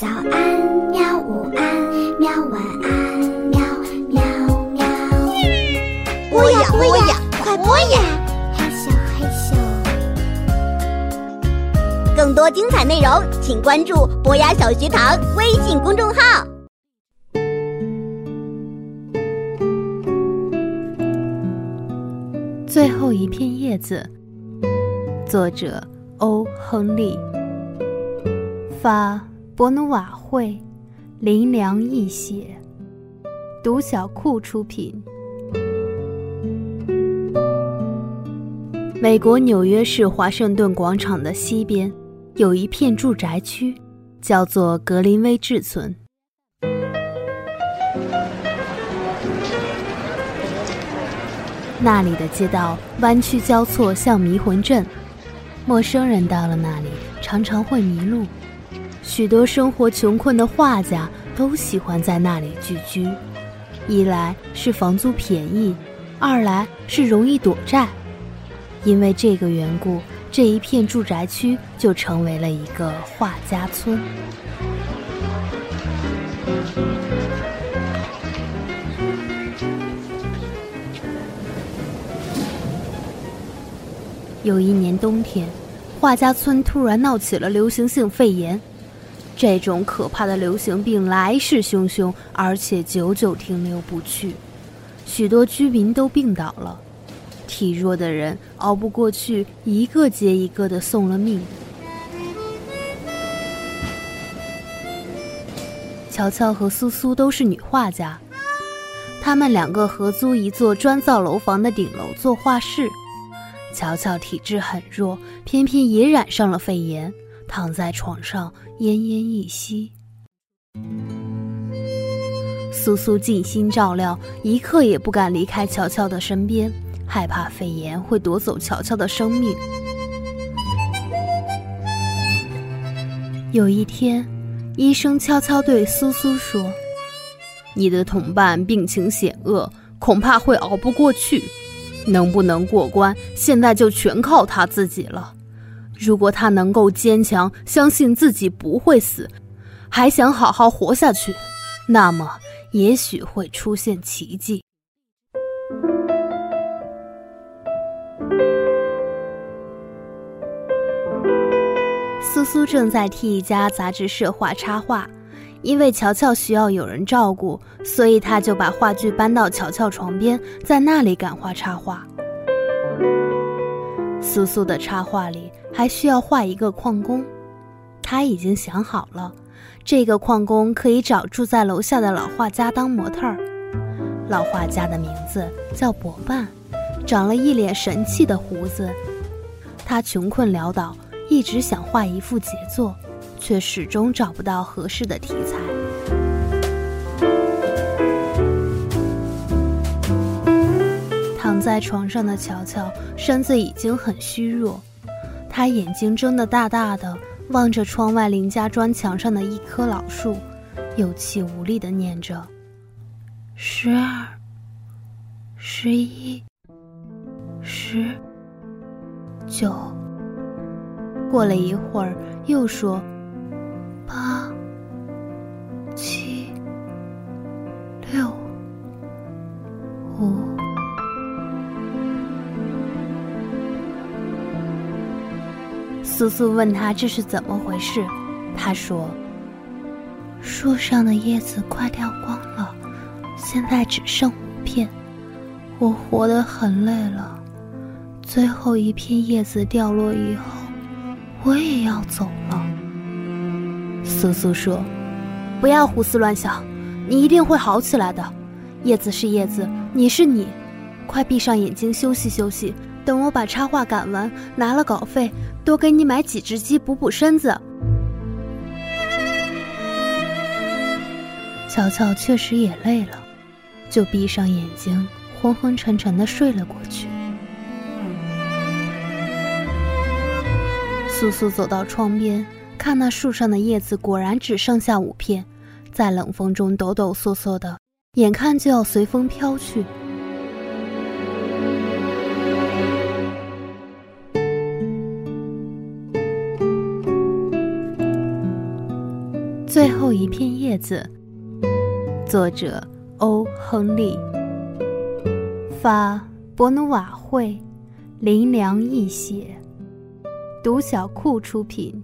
早安，喵！午安，喵！晚安，喵喵喵！播呀播呀，快播呀！嘿咻，嘿咻。更多精彩内容，请关注“博雅小学堂”微信公众号。最后一片叶子，作者欧·亨利，发博努瓦会，林良译写，读小库出品。美国纽约市华盛顿广场的西边，有一片住宅区，叫做格林威治村。那里的街道弯曲交错，像迷魂阵。陌生人到了那里，常常会迷路。许多生活穷困的画家都喜欢在那里聚居，一来是房租便宜，二来是容易躲债。因为这个缘故，这一片住宅区就成为了一个画家村。有一年冬天，画家村突然闹起了流行性肺炎。这种可怕的流行病来势汹汹，而且久久停留不去，许多居民都病倒了。体弱的人熬不过去，一个接一个的送了命。乔乔和苏苏都是女画家，她们两个合租一座砖造楼房的顶楼做画室。乔乔体质很弱，偏偏也染上了肺炎，躺在床上奄奄一息。苏苏尽心照料，一刻也不敢离开乔乔的身边，害怕肺炎会夺走乔乔的生命。有一天，医生悄悄对苏苏说：“你的同伴病情险恶，恐怕会熬不过去。”能不能过关，现在就全靠他自己了。如果他能够坚强，相信自己不会死，还想好好活下去，那么也许会出现奇迹。苏苏正在替一家杂志社画插画。因为乔乔需要有人照顾，所以他就把话剧搬到乔乔床边，在那里感化插画。苏苏的插画里还需要画一个矿工，他已经想好了，这个矿工可以找住在楼下的老画家当模特儿。老画家的名字叫伯半，长了一脸神气的胡子。他穷困潦倒，一直想画一幅杰作。却始终找不到合适的题材。躺在床上的乔乔身子已经很虚弱，他眼睛睁得大大的，望着窗外邻家砖墙上的一棵老树，有气无力的念着：“十二，十一，十九。”过了一会儿，又说。八、七、苏苏问他这是怎么回事，他说：“树上的叶子快掉光了，现在只剩五片。我活得很累了，最后一片叶子掉落以后，我也要走了。”苏苏说：“不要胡思乱想，你一定会好起来的。叶子是叶子，你是你，快闭上眼睛休息休息。等我把插画赶完，拿了稿费，多给你买几只鸡补补身子。”乔乔确实也累了，就闭上眼睛，昏昏沉沉的睡了过去。苏苏走到窗边。看那树上的叶子，果然只剩下五片，在冷风中抖抖嗦嗦的，眼看就要随风飘去。最后一片叶子，作者欧·亨利，法伯努瓦会，林良译写，独小库出品。